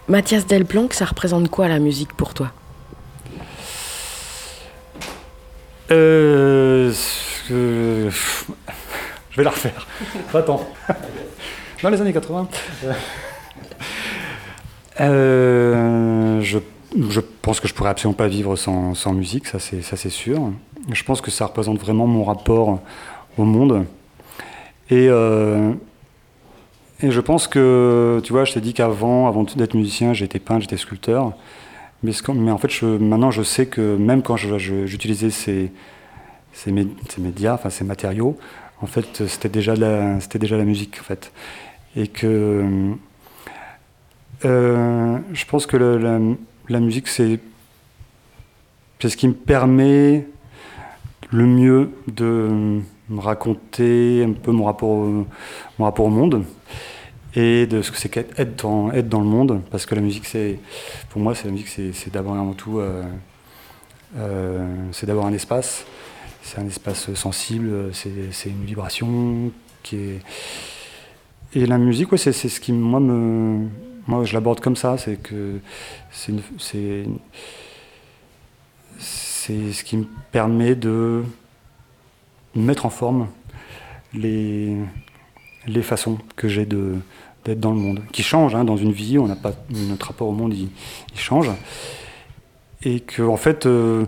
Mathias Delplanque, ça représente quoi la musique pour toi? Euh, je vais la refaire. Attends. Dans les années 80. Euh, je, pense que je pourrais absolument pas vivre sans, sans musique, ça c'est, ça c'est sûr. Je pense que ça représente vraiment mon rapport au monde. Et, euh, et je pense que, tu vois, je t'ai dit qu'avant, avant d'être musicien, j'étais peintre, j'étais sculpteur. Mais, en fait, maintenant, je sais que même quand j'utilisais ces, ces, mé- ces médias, enfin ces matériaux, en fait, c'était déjà la, musique, en fait. Et que euh, je pense que la, musique, c'est ce qui me permet le mieux de me raconter un peu mon rapport mon rapport au monde et de ce que c'est qu'être être dans, le monde parce que la musique c'est pour moi c'est la musique c'est d'abord avant tout euh, euh, c'est d'abord un espace. C'est un espace sensible c'est une vibration qui est et la musique c'est ce qui moi me moi je l'aborde comme ça. C'est que c'est c'est ce qui me permet de mettre en forme les, les façons que j'ai de d'être dans le monde, qui changent hein, dans une vie, on n'a pas notre rapport au monde, il, change, et que en fait euh,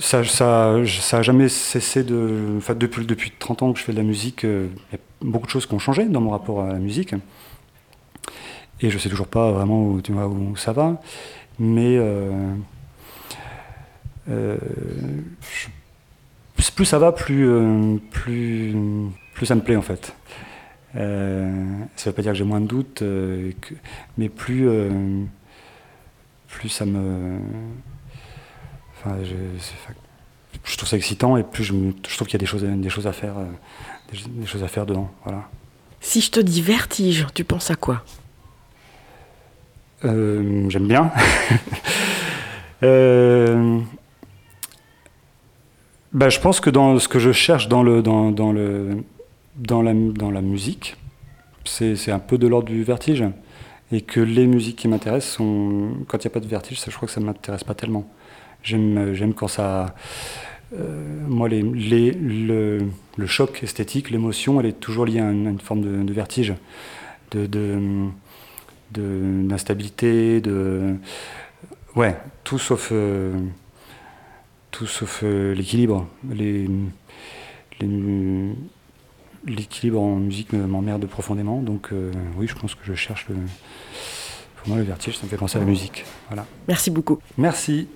ça, ça, jamais cessé de, enfin depuis depuis 30 ans que je fais de la musique, euh, il y a beaucoup de choses qui ont changé dans mon rapport à la musique, et je sais toujours pas vraiment où, tu vois, où ça va, mais euh, plus- ça va, plus, plus, plus ça me plaît en fait. Euh, ça veut pas dire que j'ai moins de doutes, euh, que- mais plus, euh, plus ça me. Enfin, je, trouve ça excitant et plus je, me- je trouve qu'il y a des choses, des choses à faire, des, des choses à faire dedans. Voilà. Si je te dis vertige, tu penses à quoi? J'aime bien. <laughs> Bah, je pense que dans ce que je cherche dans, le, dans, dans, le, dans, la, dans la musique, c'est un peu de l'ordre du vertige. Et que les musiques qui m'intéressent sont. Quand il n'y a pas de vertige, ça, je crois que ça ne m'intéresse pas tellement. J'aime quand ça. euh, moi, les, les, le, le choc esthétique, l'émotion, elle est toujours liée à une, forme de, vertige. De, d'instabilité, de, ouais, tout sauf, euh, tout sauf euh, l'équilibre. Les- l'équilibre en musique me- m'emmerde profondément, donc euh, oui, je pense que je cherche le. Pour moi, le vertige, ça me fait penser à la musique. Voilà. Merci beaucoup. Merci.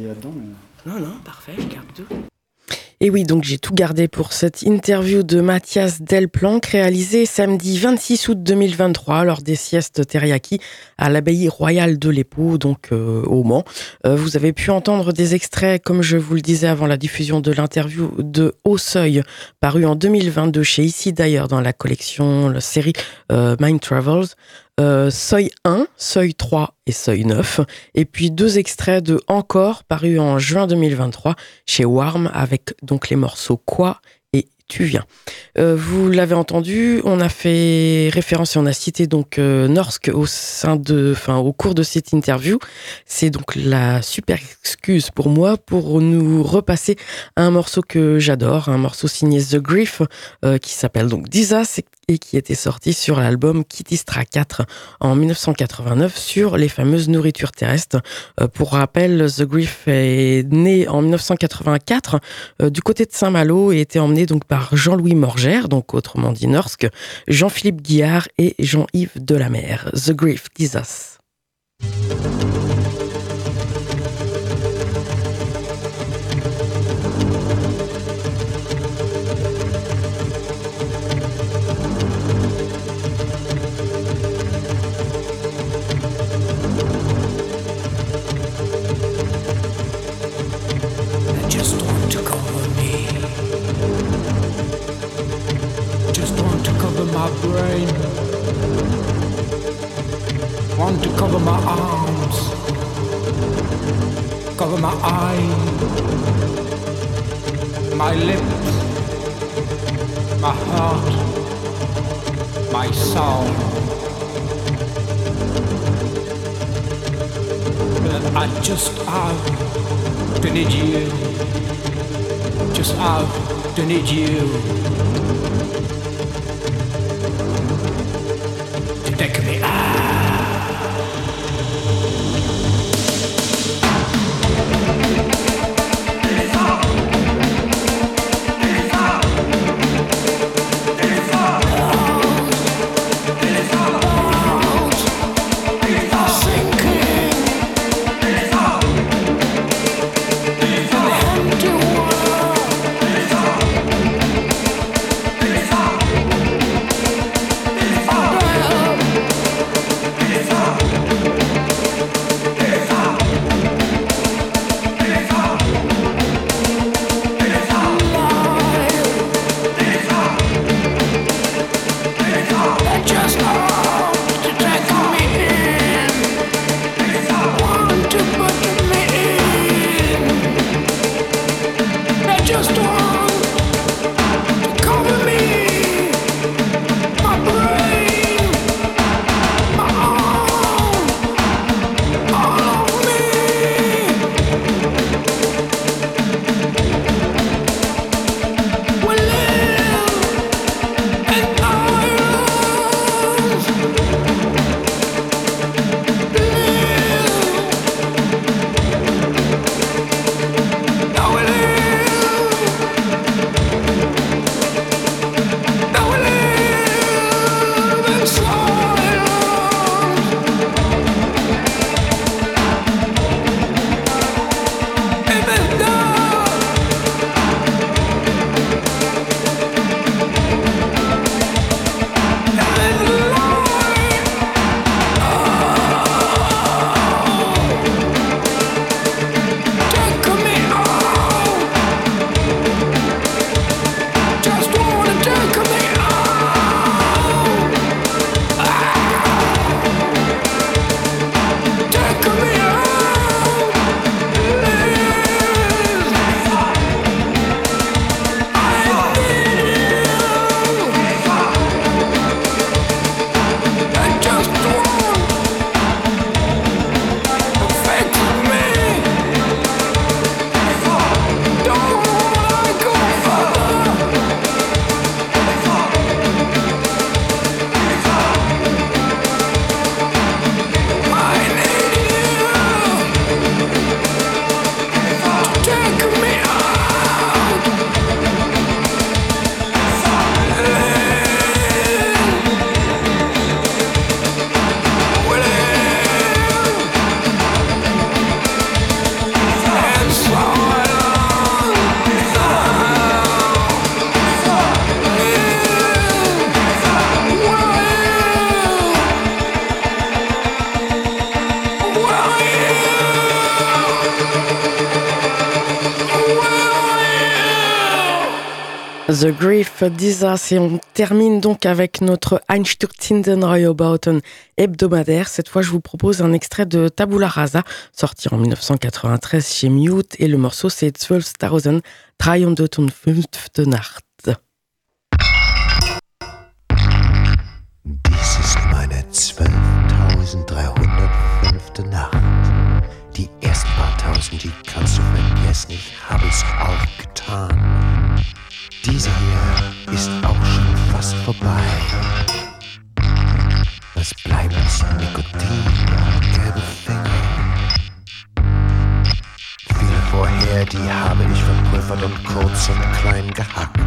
Là-dedans, mais... Non, non, parfait, je garde tout. Et oui, donc j'ai tout gardé pour cette interview de Mathias Delplanque réalisée samedi 26 août 2023 lors des siestes teriyaki à l'abbaye royale de l'Épau, donc euh, au Mans. Euh, vous avez pu entendre des extraits, comme je vous le disais avant la diffusion de l'interview de Haut Seuil, paru en 2022 chez Ici d'ailleurs dans la collection, la série euh, Mind Travels. Euh, Seuil 1, Seuil 3 et Seuil 9. Et puis deux extraits de Encore, paru en juin 2023 chez Warm, avec donc les morceaux Quoi et Tu viens. Euh, vous l'avez entendu, on a fait référence et on a cité donc euh, Norsk au de, au cours de cette interview. C'est donc la super excuse pour moi pour nous repasser un morceau que j'adore, un morceau signé The Grief euh, qui s'appelle donc Disas et qui était sorti sur l'album Kittistra 4 en 1989 sur les fameuses nourritures terrestres. Euh, pour rappel, The Grief est né en 1984 euh, du côté de Saint-Malo et était emmené donc par Jean-Louis Morgère, donc autrement dit Norsk, Jean-Philippe Guillard et Jean-Yves Delamer. The Grief, Disas. My eyes. My lips. My heart. My soul. But I just have to need you. Just have to need you. The Grief d'Isas et on termine donc avec notre Einstürzinden Bauten hebdomadaire. Cette fois, je vous propose un extrait de Tabula Rasa, sorti en 1993 chez Mute et le morceau c'est 12.305 Nacht. Dies ist meine 12.305. Nacht. Die ersten paar tausend, die kannst du vergessen, ich hab es auch getan. Dieser hier ist auch schon fast vorbei. Was bleibt ist Nikotin und gelbe Finger. Viele vorher, die habe ich verpulvert und kurz und klein gehackt.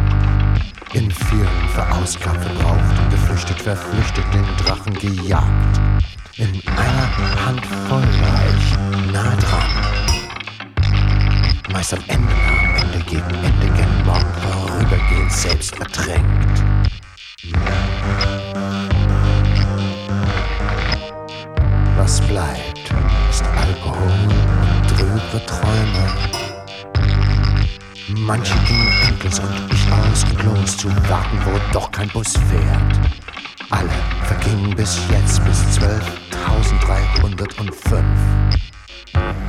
In vielen verausgabt, verbraucht und geflüchtet, verflüchtet, den Drachen gejagt. In einer Handvoll war ich nah dran. Meist am Ende, am Ende gegen Ende, gern morgen vorübergehend selbst verdrängt. Was bleibt, ist Alkohol und trübe Träume. Manche gingen endlos und ich aus und los zu warten, wo doch kein Bus fährt. Alle vergingen bis jetzt bis 12.305.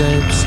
same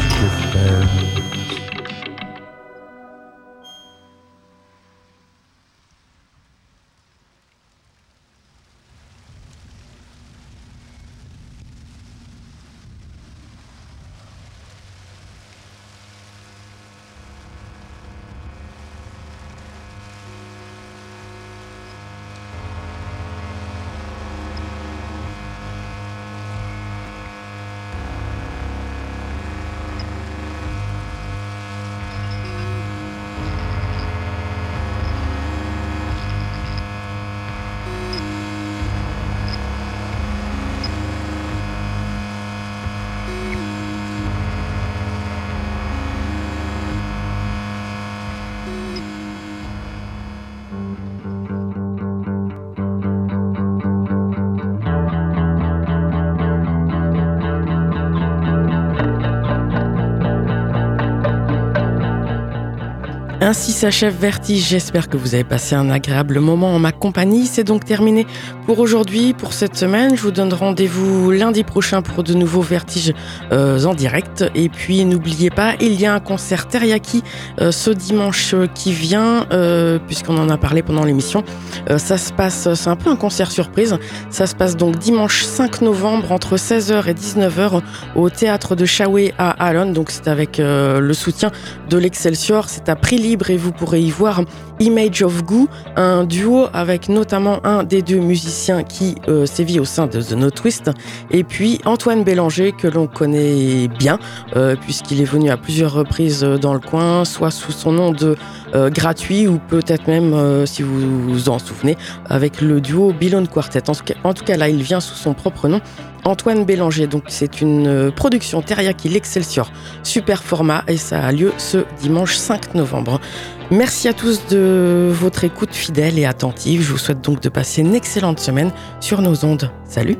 Ainsi s'achève Vertige. J'espère que vous avez passé un agréable moment en ma compagnie. C'est donc terminé pour aujourd'hui, pour cette semaine. Je vous donne rendez-vous lundi prochain pour de nouveaux Vertiges euh, en direct. Et puis n'oubliez pas, il y a un concert Teriyaki euh, ce dimanche qui vient, euh, puisqu'on en a parlé pendant l'émission. Euh, ça se passe, c'est un peu un concert surprise. Ça se passe donc dimanche 5 novembre entre 16h et 19h au théâtre de Chaoué à Alon. Donc c'est avec euh, le soutien de l'Excelsior. C'est à prix libre et vous pourrez y voir Image of Goo, un duo avec notamment un des deux musiciens qui euh, sévit au sein de The No Twist, et puis Antoine Bélanger que l'on connaît bien euh, puisqu'il est venu à plusieurs reprises euh, dans le coin, soit sous son nom de gratuit ou peut-être même, si vous vous en souvenez, avec le duo Billon Quartet. En tout cas, là, il vient sous son propre nom. Antoine Bélanger, donc c'est une euh, production Teriyaki l'Excelsior, super format et ça a lieu ce dimanche 5 novembre. Merci à tous de votre écoute fidèle et attentive. Je vous souhaite donc de passer une excellente semaine sur nos ondes. Salut